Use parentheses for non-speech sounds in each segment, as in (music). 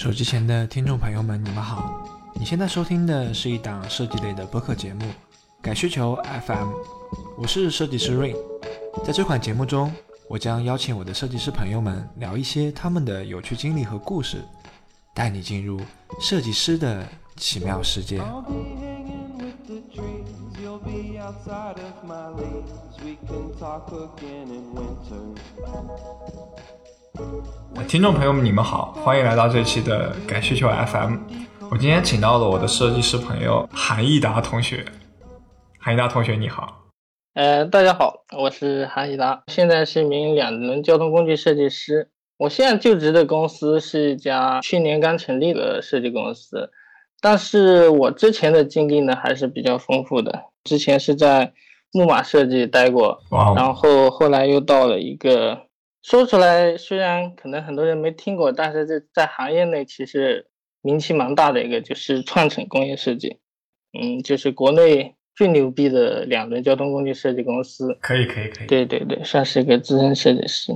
手机前的听众朋友们，你们好！你现在收听的是一档设计类的播客节目《改需求 FM》，我是设计师 Rain。在这款节目中，我将邀请我的设计师朋友们聊一些他们的有趣经历和故事，带你进入设计师的奇妙世界。听众朋友们，你们好，欢迎来到这期的改需求 FM。我今天请到了我的设计师朋友韩益达同学。韩益达同学，你好。呃，大家好，我是韩益达，现在是一名两轮交通工具设计师。我现在就职的公司是一家去年刚成立的设计公司，但是我之前的经历呢还是比较丰富的。之前是在木马设计待过，然后后来又到了一个。说出来虽然可能很多人没听过，但是在在行业内其实名气蛮大的一个就是创城工业设计，嗯，就是国内最牛逼的两轮交通工具设计公司。可以可以可以。对对对，算是一个资深设计师。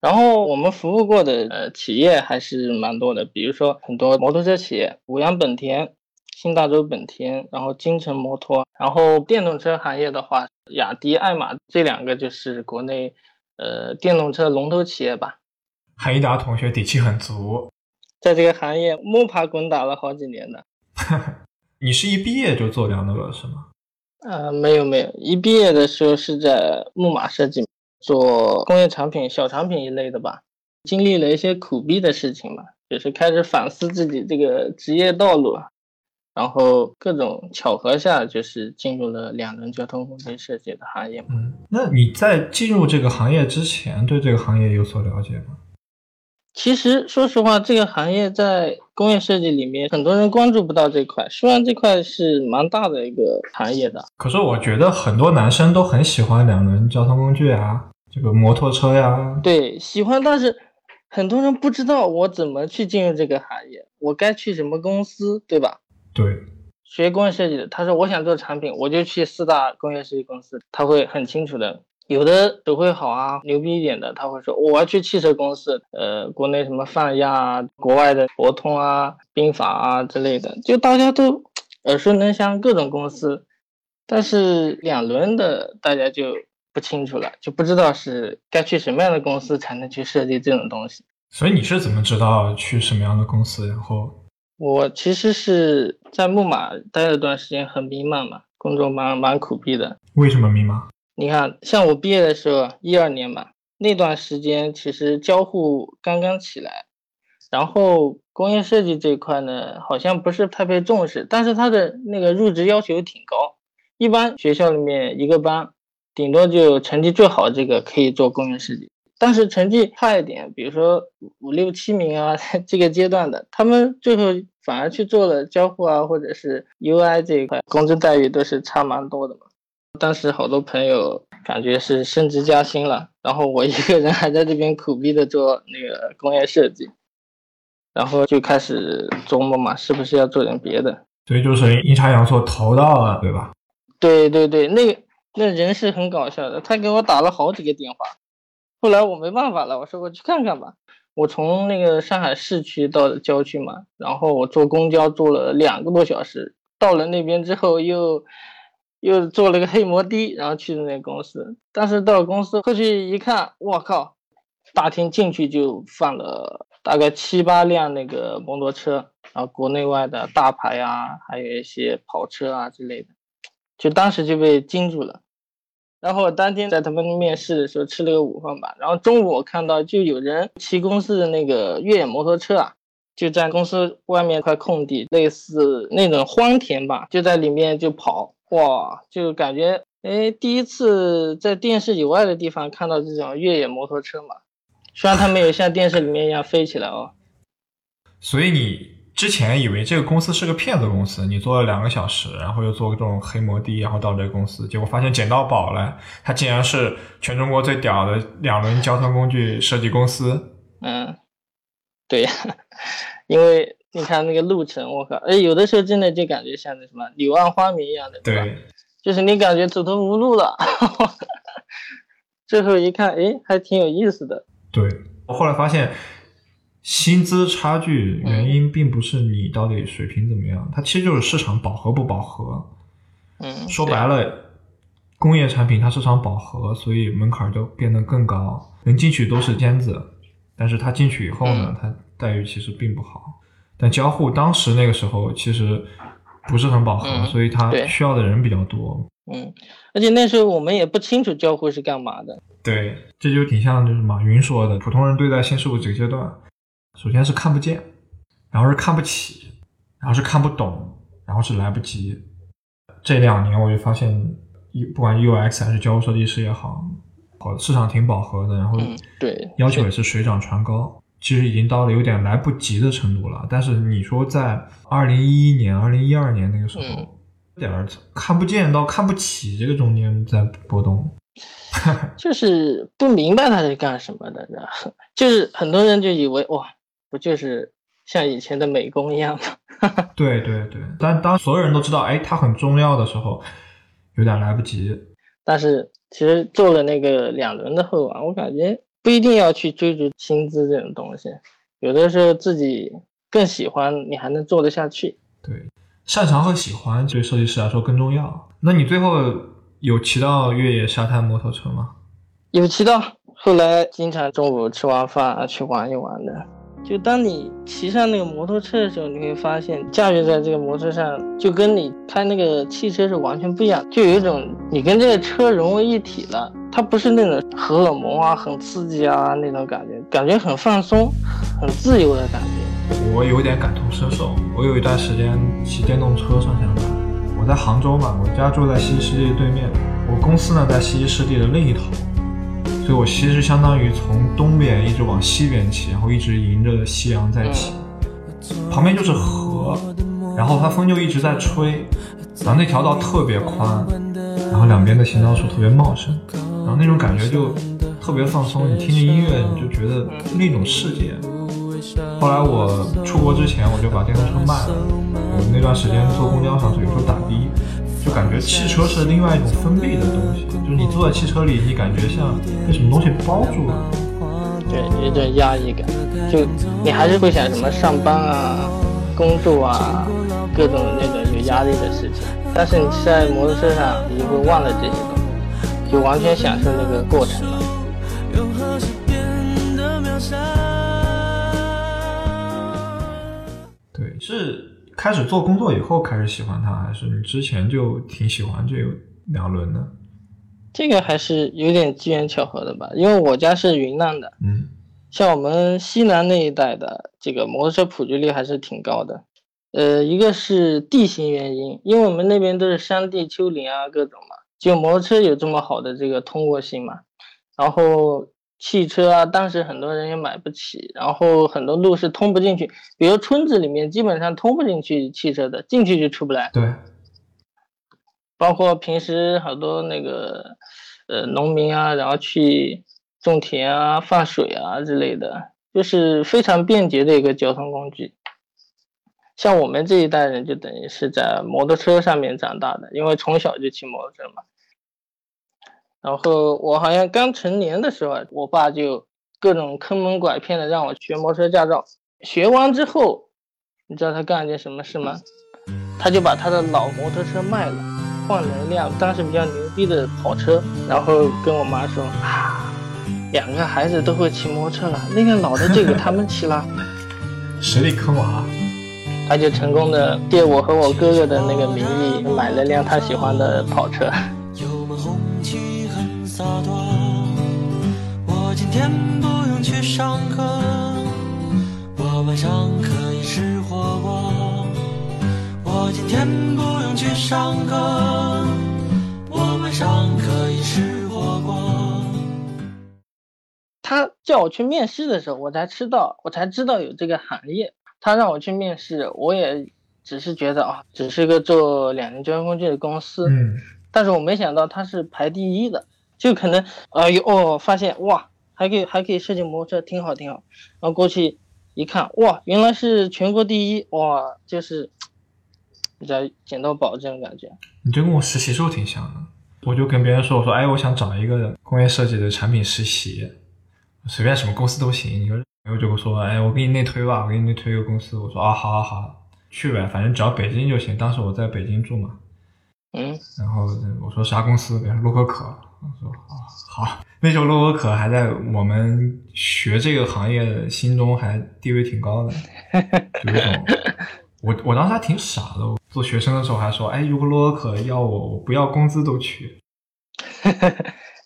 然后我们服务过的呃企业还是蛮多的，比如说很多摩托车企业，五羊本田、新大洲本田，然后金城摩托。然后电动车行业的话，雅迪、爱玛这两个就是国内。呃，电动车龙头企业吧，韩一达同学底气很足，在这个行业摸爬滚打了好几年的。(laughs) 你是一毕业就做两个是吗？呃，没有没有，一毕业的时候是在木马设计做工业产品、小产品一类的吧，经历了一些苦逼的事情嘛，就是开始反思自己这个职业道路。然后各种巧合下，就是进入了两轮交通工具设计的行业。嗯，那你在进入这个行业之前，对这个行业有所了解吗？其实，说实话，这个行业在工业设计里面，很多人关注不到这块。虽然这块是蛮大的一个行业的，可是我觉得很多男生都很喜欢两轮交通工具啊，这个摩托车呀。对，喜欢，但是很多人不知道我怎么去进入这个行业，我该去什么公司，对吧？对，学工业设计的，他说我想做产品，我就去四大工业设计公司，他会很清楚的。有的手绘好啊，牛逼一点的，他会说我要去汽车公司，呃，国内什么泛亚啊，国外的博通啊、宾法啊之类的，就大家都耳熟能详各种公司，但是两轮的大家就不清楚了，就不知道是该去什么样的公司才能去设计这种东西。所以你是怎么知道去什么样的公司，然后？我其实是在木马待了段时间，很迷茫嘛，工作蛮蛮苦逼的。为什么迷茫？你看，像我毕业的时候，一二年嘛，那段时间其实交互刚刚起来，然后工业设计这一块呢，好像不是太被重视，但是它的那个入职要求挺高，一般学校里面一个班，顶多就成绩最好这个可以做工业设计。但是成绩差一点，比如说五六七名啊，(laughs) 这个阶段的，他们最后反而去做了交互啊，或者是 UI 这一块，工资待遇都是差蛮多的嘛。当时好多朋友感觉是升职加薪了，然后我一个人还在这边苦逼的做那个工业设计，然后就开始琢磨嘛，是不是要做点别的？所以就是阴差阳错投到了，对吧？对对对，那那人是很搞笑的，他给我打了好几个电话。后来我没办法了，我说我去看看吧。我从那个上海市区到郊区嘛，然后我坐公交坐了两个多小时，到了那边之后又又坐了个黑摩的，然后去的那个公司。但是到公司过去一看，我靠，大厅进去就放了大概七八辆那个摩托车，然后国内外的大牌啊，还有一些跑车啊之类的，就当时就被惊住了。然后我当天在他们面试的时候吃了个午饭吧，然后中午我看到就有人骑公司的那个越野摩托车啊，就在公司外面一块空地，类似那种荒田吧，就在里面就跑，哇，就感觉哎，第一次在电视以外的地方看到这种越野摩托车嘛，虽然它没有像电视里面一样飞起来哦。所以你。之前以为这个公司是个骗子公司，你做了两个小时，然后又做这种黑摩的，然后到这个公司，结果发现捡到宝了，它竟然是全中国最屌的两轮交通工具设计公司。嗯，对呀，(laughs) 因为你看那个路程，我靠，哎，有的时候真的就感觉像那什么柳暗花明一样的，对吧？就是你感觉走投无路了，(laughs) 最后一看，哎，还挺有意思的。对我后来发现。薪资差距原因并不是你到底水平怎么样，它其实就是市场饱和不饱和。嗯，说白了，工业产品它市场饱和，所以门槛就变得更高，能进去都是尖子。但是他进去以后呢，他待遇其实并不好。但交互当时那个时候其实不是很饱和，嗯所以他需要的人比较多。嗯，而且那时候我们也不清楚交互是干嘛的。对，这就挺像就是马云说的，普通人对待新事物几个阶段，首先是看不见，然后是看不起，然后是看不懂，然后是来不及。这两年我就发现，不管 UX 还是交互设计师也好，好市场挺饱和的，然后嗯，对，要求也是水涨船高，其实已经到了有点来不及的程度了。但是你说在二零一一年、二零一二年那个时候，嗯点儿看不见到看不起这个中间在波动。就是不明白他是干什么的，然后就是很多人就以为哇，不就是像以前的美工一样吗？(laughs) 对对对，但当所有人都知道，哎，它很重要的时候，有点来不及。但是其实做了那个两轮的后啊，我感觉不一定要去追逐薪资这种东西，有的时候自己更喜欢，你还能做得下去。对，擅长和喜欢对设计师来说更重要。那你最后有骑到越野沙滩摩托车吗？有骑到，后来经常中午吃完饭啊去玩一玩的。就当你骑上那个摩托车的时候，你会发现驾驭在这个摩托上，就跟你开那个汽车是完全不一样，就有一种你跟这个车融为一体了。它不是那种荷尔蒙啊、很刺激啊那种感觉，感觉很放松、很自由的感觉。我有点感同身受。我有一段时间骑电动车上下班，我在杭州嘛，我家住在西溪湿地对面，我公司呢在西溪湿地的另一头，所以我其实相当于从东边一直往西边骑，然后一直迎着夕阳在骑，旁边就是河，然后它风就一直在吹，然后那条道特别宽，然后两边的行道树特别茂盛，然后那种感觉就特别放松，你听着音乐你就觉得另一种世界。后来我出国之前，我就把电动车卖了。我那段时间坐公交上去，有时候打的，就感觉汽车是另外一种封闭的东西，就是你坐在汽车里，你感觉像被什么东西包住了。对，有一种压抑感，就你还是会想什么上班啊、工作啊，各种那种有压力的事情。但是你骑在摩托车上，你就会忘了这些东西，就完全享受那个过程了。对，是开始做工作以后开始喜欢它，还是你之前就挺喜欢这两轮的？这个还是有点机缘巧合的吧，因为我家是云南的，嗯像我们西南那一带的这个摩托车普及率还是挺高的。呃，一个是地形原因，因为我们那边都是山地丘陵啊，各种嘛，就摩托车有这么好的这个通过性嘛。然后汽车啊，当时很多人也买不起，然后很多路是通不进去，比如村子里面基本上通不进去汽车的，进去就出不来。对，包括平时好多那个呃农民啊，然后去种田啊、放水啊之类的，就是非常便捷的一个交通工具。像我们这一代人，就等于是在摩托车上面长大的，因为从小就骑摩托车嘛。然后我好像刚成年的时候，我爸就各种坑蒙拐骗的让我学摩托车驾照。学完之后，你知道他干了件什么事吗？他就把他的老摩托车卖了。换了一辆当时比较牛逼的跑车，然后跟我妈说啊，两个孩子都会骑摩托车了，那辆老的就给他们骑了，(laughs) 实力坑娃。他就成功的借我和我哥哥的那个名义买了辆他喜欢的跑车。洒脱，我今天不用去上课，我晚上可以吃火锅。我今天不用去上课，我晚上可以吃火锅。他叫我去面试的时候，我才知道，我才知道有这个行业。他让我去面试，我也只是觉得啊，只是个做两轮交通工具的公司，嗯，但是我没想到他是排第一的，就可能呃有哦，发现哇，还可以还可以设计摩托车，挺好挺好。然后过去一看，哇，原来是全国第一，哇，就是比较捡到宝这种感觉。你这跟我实习时候挺像的。我就跟别人说，我说，哎，我想找一个工业设计的产品实习。随便什么公司都行。你说朋友就跟我说，哎，我给你内推吧，我给你内推一个公司。我说啊，好好好，去呗，反正只要北京就行。当时我在北京住嘛，嗯，然后我说啥公司？比如说洛可可，我说啊好。那时候洛可可还在我们学这个行业心中还地位挺高的，就有种我我当时还挺傻的。我做学生的时候还说，哎，如果洛可可要我，我不要工资都去。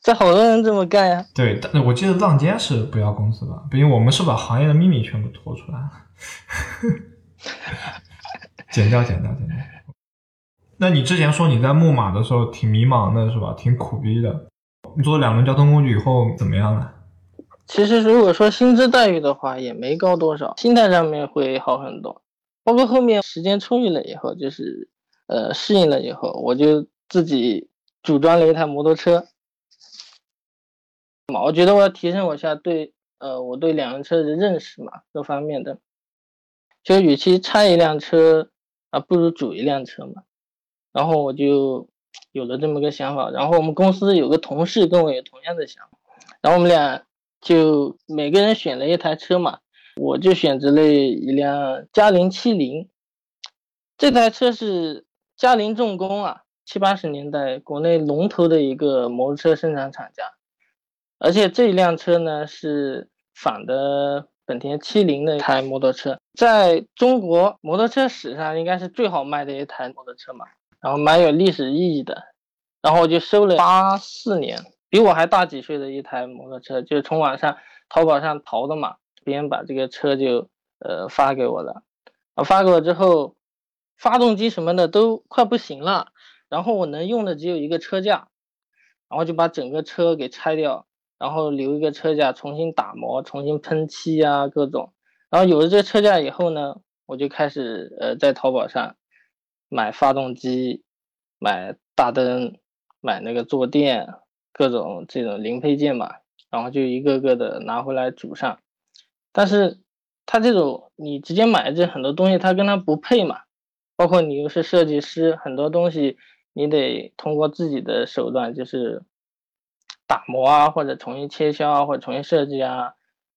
这好多人这么干呀。对，但我记得浪尖是不要工资的？毕竟我们是把行业的秘密全部拖出来了。(laughs) 剪掉，剪掉，剪掉。那你之前说你在木马的时候挺迷茫的，是吧？挺苦逼的。你做两轮交通工具以后怎么样了？其实如果说薪资待遇的话，也没高多少，心态上面会好很多。包括后面时间充裕了以后，就是呃适应了以后，我就自己组装了一台摩托车。嘛，我觉得我要提升我一下对呃我对两辆车的认识嘛，各方面的。就与其拆一辆车啊，不如组一辆车嘛。然后我就有了这么个想法。然后我们公司有个同事跟我有同样的想法，然后我们俩就每个人选了一台车嘛。我就选择了一辆嘉陵七零，这台车是嘉陵重工啊，七八十年代国内龙头的一个摩托车生产厂家。而且这一辆车呢是仿的本田七零的一台摩托车，在中国摩托车史上应该是最好卖的一台摩托车嘛，然后蛮有历史意义的。然后我就收了八四年，比我还大几岁的一台摩托车，就是从网上淘宝上淘的嘛。别人把这个车就呃发给我了，啊发给我之后，发动机什么的都快不行了，然后我能用的只有一个车架，然后就把整个车给拆掉，然后留一个车架，重新打磨，重新喷漆啊各种，然后有了这车架以后呢，我就开始呃在淘宝上买发动机，买大灯，买那个坐垫，各种这种零配件嘛，然后就一个个的拿回来组上。但是它这种你直接买这很多东西，它跟它不配嘛。包括你又是设计师，很多东西你得通过自己的手段，就是打磨啊，或者重新切削啊，或者重新设计啊，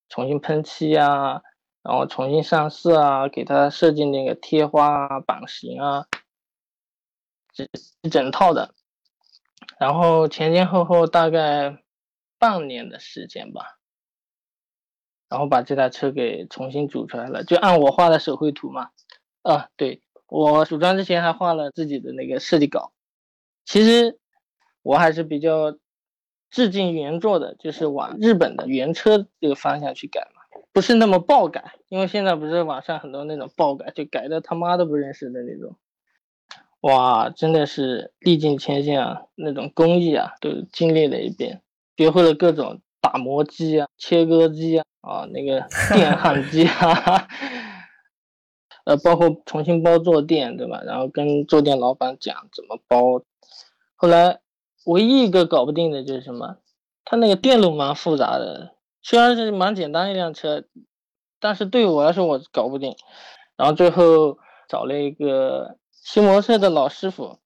重新喷漆啊，然后重新上色啊，给它设计那个贴花啊、版型啊，一整套的。然后前前后后大概半年的时间吧。然后把这台车给重新组出来了，就按我画的手绘图嘛。啊，对我组装之前还画了自己的那个设计稿。其实我还是比较致敬原作的，就是往日本的原车这个方向去改嘛，不是那么爆改。因为现在不是网上很多那种爆改，就改的他妈都不认识的那种。哇，真的是历尽千辛啊，那种工艺啊都经历了一遍，学会了各种打磨机啊、切割机啊。啊，那个 (laughs) 电焊机啊，(laughs) 呃，包括重新包坐垫，对吧？然后跟坐垫老板讲怎么包。后来唯一一个搞不定的就是什么？他那个电路蛮复杂的，虽然是蛮简单一辆车，但是对我来说我搞不定。然后最后找了一个修摩托车的老师傅，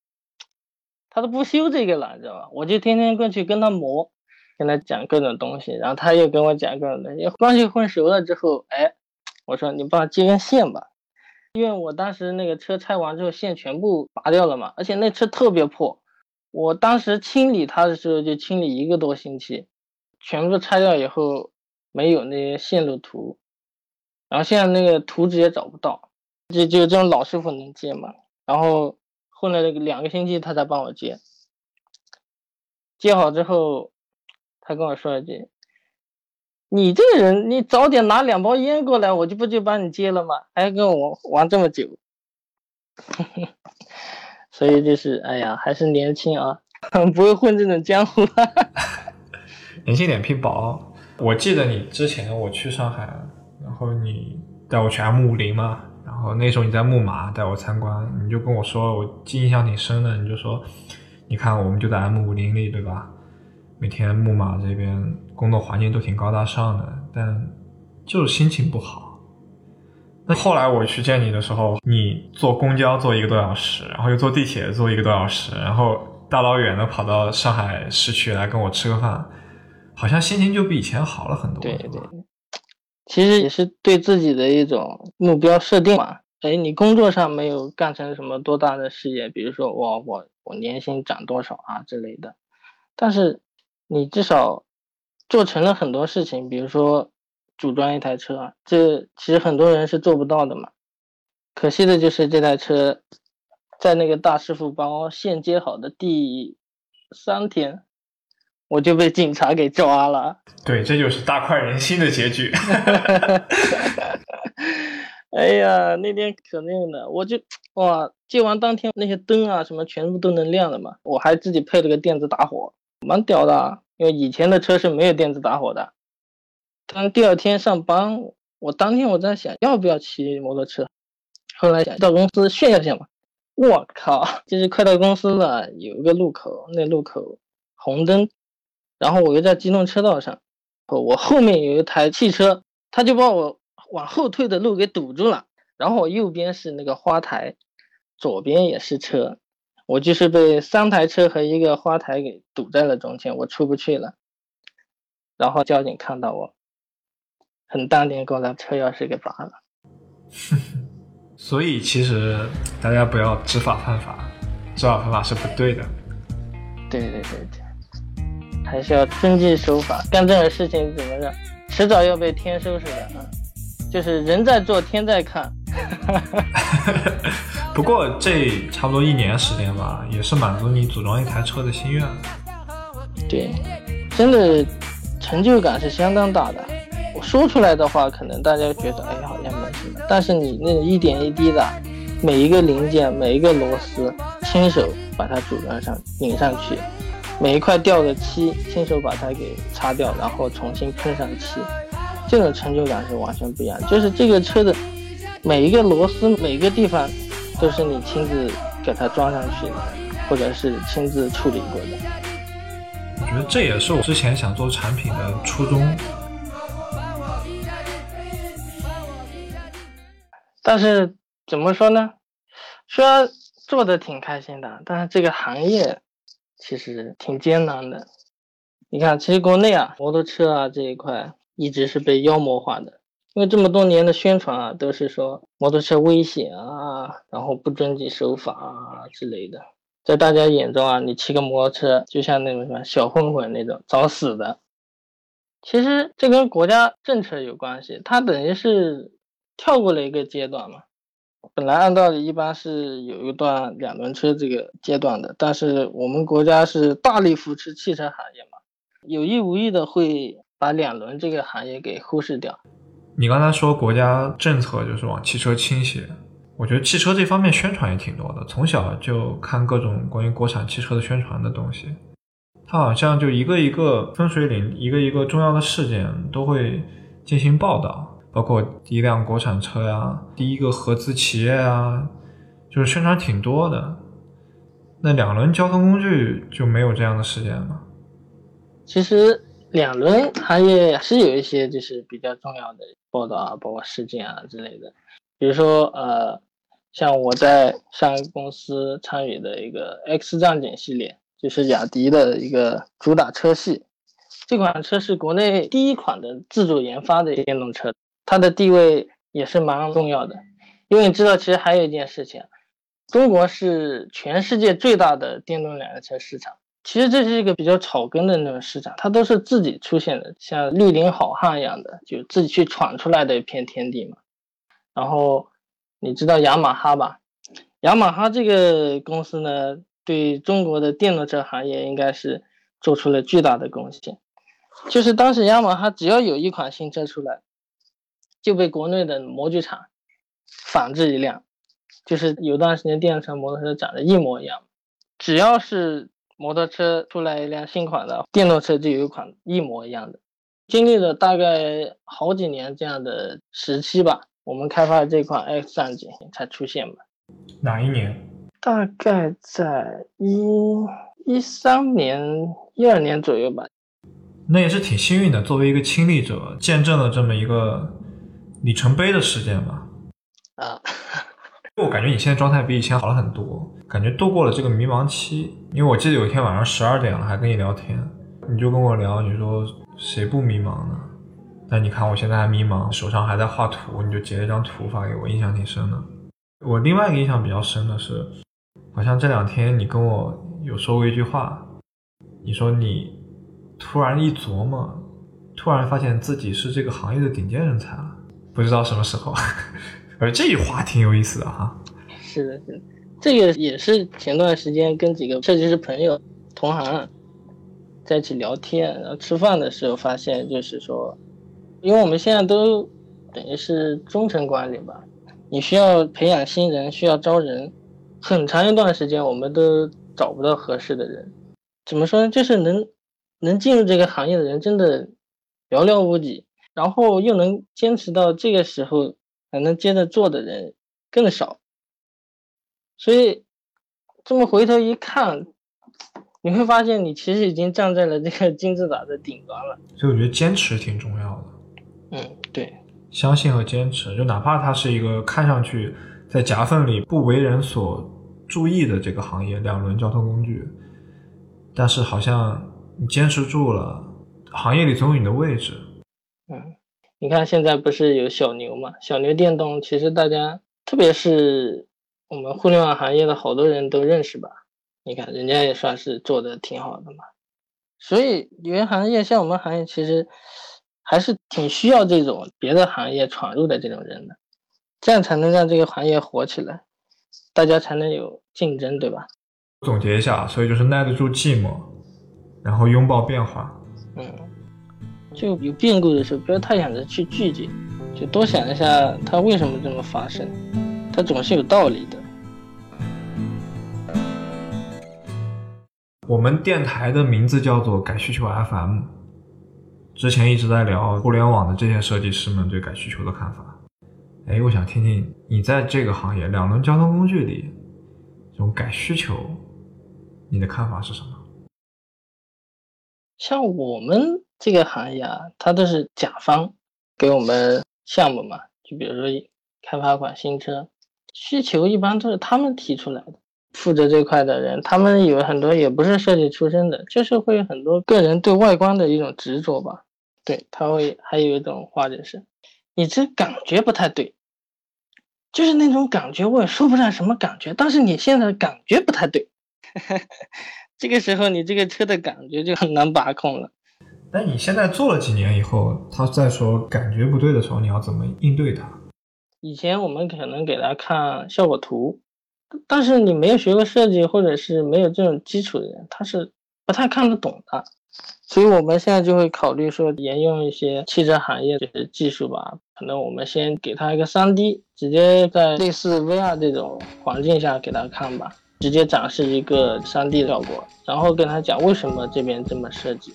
他都不修这个了，你知道吧？我就天天过去跟他磨。跟他讲各种东西，然后他又跟我讲各种东西，关系混熟了之后，哎，我说你帮我接根线吧，因为我当时那个车拆完之后线全部拔掉了嘛，而且那车特别破，我当时清理它的时候就清理一个多星期，全部拆掉以后没有那些线路图，然后现在那个图纸也找不到，就就这种老师傅能接吗，然后混了那个两个星期他才帮我接，接好之后。他跟我说一句：“你这个人，你早点拿两包烟过来，我就不就帮你接了吗？还跟我玩这么久，(laughs) 所以就是，哎呀，还是年轻啊，(laughs) 不会混这种江湖。(laughs) 年轻脸皮薄。我记得你之前我去上海，然后你带我去 M 五零嘛，后那时候你在木马带我参观，你就跟我说，我记印象挺深的，你就说，你看我们就在 M 五零里，对吧？”每天木马这边工作环境都挺高大上的，但就是心情不好。那后来我去见你的时候，你坐公交坐一个多小时，然后又坐地铁坐一个多小时，然后大老远的跑到上海市区来跟我吃个饭，好像心情就比以前好了很多。对对，其实也是对自己的一种目标设定嘛。哎，你工作上没有干成什么多大的事业，比如说我我我年薪涨多少啊之类的，但是你至少做成了很多事情，比如说组装一台车，这其实很多人是做不到的嘛。可惜的就是这台车在那个大师傅帮我线接好的第三天，我就被警察给抓了。对，这就是大快人心的结局。(laughs) 哎呀，那天可那个的，我就哇，接完当天那些灯啊什么全部都能亮了嘛，我还自己配了个电子打火，蛮屌的。啊。因为以前的车是没有电子打火的。当第二天上班，我当天我在想要不要骑摩托车，后来想到公司炫耀一下嘛。我靠，就是快到公司了，有一个路口，那路口红灯，然后我又在机动车道上，我后面有一台汽车，他就把我。往后退的路给堵住了，然后我右边是那个花台，左边也是车，我就是被三台车和一个花台给堵在了中间，我出不去了。然后交警看到我，很淡定，给我把车钥匙给拔了。(laughs) 所以其实大家不要知法犯法，知法犯法是不对的。对对对对，还是要遵纪守法，干这种事情怎么着，迟早要被天收拾的啊。就是人在做，天在看。(laughs) 不过这差不多一年时间吧，也是满足你组装一台车的心愿。对，真的成就感是相当大的。我说出来的话，可能大家觉得哎好像没什么，但是你那一点一滴的，每一个零件、每一个螺丝，亲手把它组装上、拧上去，每一块掉的漆，亲手把它给擦掉，然后重新喷上漆。这种成就感是完全不一样，就是这个车的每一个螺丝、每一个地方，都是你亲自给它装上去的，或者是亲自处理过的。我觉得这也是我之前想做产品的初衷。但是怎么说呢？虽然做的挺开心的，但是这个行业其实挺艰难的。你看，其实国内啊，摩托车啊这一块。一直是被妖魔化的，因为这么多年的宣传啊，都是说摩托车危险啊，然后不遵纪守法啊之类的，在大家眼中啊，你骑个摩托车就像那种什么小混混那种找死的。其实这跟国家政策有关系，它等于是跳过了一个阶段嘛。本来按道理一般是有一段两轮车这个阶段的，但是我们国家是大力扶持汽车行业嘛，有意无意的会。把两轮这个行业给忽视掉。你刚才说国家政策就是往汽车倾斜，我觉得汽车这方面宣传也挺多的。从小就看各种关于国产汽车的宣传的东西，它好像就一个一个分水岭，一个一个重要的事件都会进行报道，包括第一辆国产车呀，第一个合资企业啊，就是宣传挺多的。那两轮交通工具就没有这样的事件吗？其实。两轮行业是有一些就是比较重要的报道啊，包括事件啊之类的。比如说，呃，像我在上一个公司参与的一个 X 战警系列，就是雅迪的一个主打车系。这款车是国内第一款的自主研发的电动车，它的地位也是蛮重要的。因为你知道，其实还有一件事情，中国是全世界最大的电动两轮车市场。其实这是一个比较草根的那种市场，它都是自己出现的，像绿林好汉一样的，就自己去闯出来的一片天地嘛。然后你知道雅马哈吧？雅马哈这个公司呢，对中国的电动车行业应该是做出了巨大的贡献。就是当时雅马哈只要有一款新车出来，就被国内的模具厂仿制一辆，就是有段时间电动车、摩托车长得一模一样，只要是。摩托车出来一辆新款的电动车，就有一款一模一样的。经历了大概好几年这样的时期吧，我们开发的这款 X 战警才出现吧。哪一年？大概在一一三年、一二年左右吧。那也是挺幸运的，作为一个亲历者，见证了这么一个里程碑的事件吧。啊。我感觉你现在状态比以前好了很多，感觉度过了这个迷茫期。因为我记得有一天晚上十二点了，还跟你聊天，你就跟我聊，你说谁不迷茫呢？但你看我现在还迷茫，手上还在画图，你就截了一张图发给我，印象挺深的。我另外一个印象比较深的是，好像这两天你跟我有说过一句话，你说你突然一琢磨，突然发现自己是这个行业的顶尖人才了，不知道什么时候。(laughs) 而这句话挺有意思的哈。是的，是的，这个也是前段时间跟几个设计师朋友、同行在一起聊天，然后吃饭的时候发现，就是说，因为我们现在都等于是中层管理吧，你需要培养新人，需要招人，很长一段时间我们都找不到合适的人。怎么说呢？就是能能进入这个行业的人真的寥寥无几，然后又能坚持到这个时候还能接着做的人更少。所以，这么回头一看，你会发现你其实已经站在了这个金字塔的顶端了。所以我觉得坚持挺重要的。嗯，对，相信和坚持，就哪怕它是一个看上去在夹缝里不为人所注意的这个行业——两轮交通工具，但是好像你坚持住了，行业里总有你的位置。嗯，你看现在不是有小牛嘛？小牛电动，其实大家，特别是。我们互联网行业的好多人都认识吧？你看人家也算是做的挺好的嘛。所以原行业像我们行业，其实还是挺需要这种别的行业闯入的这种人的，这样才能让这个行业火起来，大家才能有竞争，对吧？总结一下，所以就是耐得住寂寞，然后拥抱变化。嗯，就有变故的时候，不要太想着去拒绝，就多想一下它为什么这么发生。它总是有道理的。我们电台的名字叫做“改需求 FM”，之前一直在聊互联网的这些设计师们对改需求的看法。哎，我想听听你在这个行业两轮交通工具里，这种改需求，你的看法是什么？像我们这个行业啊，它都是甲方给我们项目嘛，就比如说开发款新车。需求一般都是他们提出来的，负责这块的人，他们有很多也不是设计出身的，就是会有很多个人对外观的一种执着吧。对他会还有一种话就是，你这感觉不太对，就是那种感觉我也说不上什么感觉，但是你现在感觉不太对，(laughs) 这个时候你这个车的感觉就很难把控了。但你现在做了几年以后，他在说感觉不对的时候，你要怎么应对他？以前我们可能给他看效果图，但是你没有学过设计或者是没有这种基础的人，他是不太看得懂的。所以我们现在就会考虑说，沿用一些汽车行业的技术吧。可能我们先给他一个 3D，直接在类似 VR 这种环境下给他看吧，直接展示一个 3D 效果，然后跟他讲为什么这边这么设计。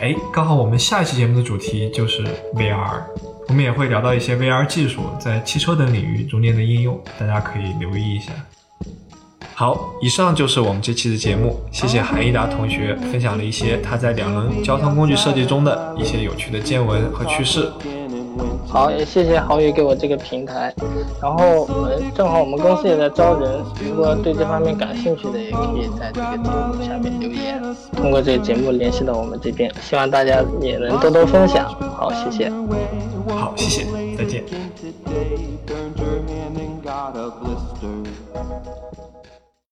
哎，刚好我们下一期节目的主题就是 VR。我们也会聊到一些 VR 技术在汽车等领域中间的应用，大家可以留意一下。好，以上就是我们这期的节目，谢谢韩一达同学分享了一些他在两轮交通工具设计中的一些有趣的见闻和趣事。好，也谢谢郝宇给我这个平台。然后我们正好我们公司也在招人，如果对这方面感兴趣的，也可以在这个节目下面留言，通过这个节目联系到我们这边。希望大家也能多多分享。好，谢谢。好，谢谢，再见。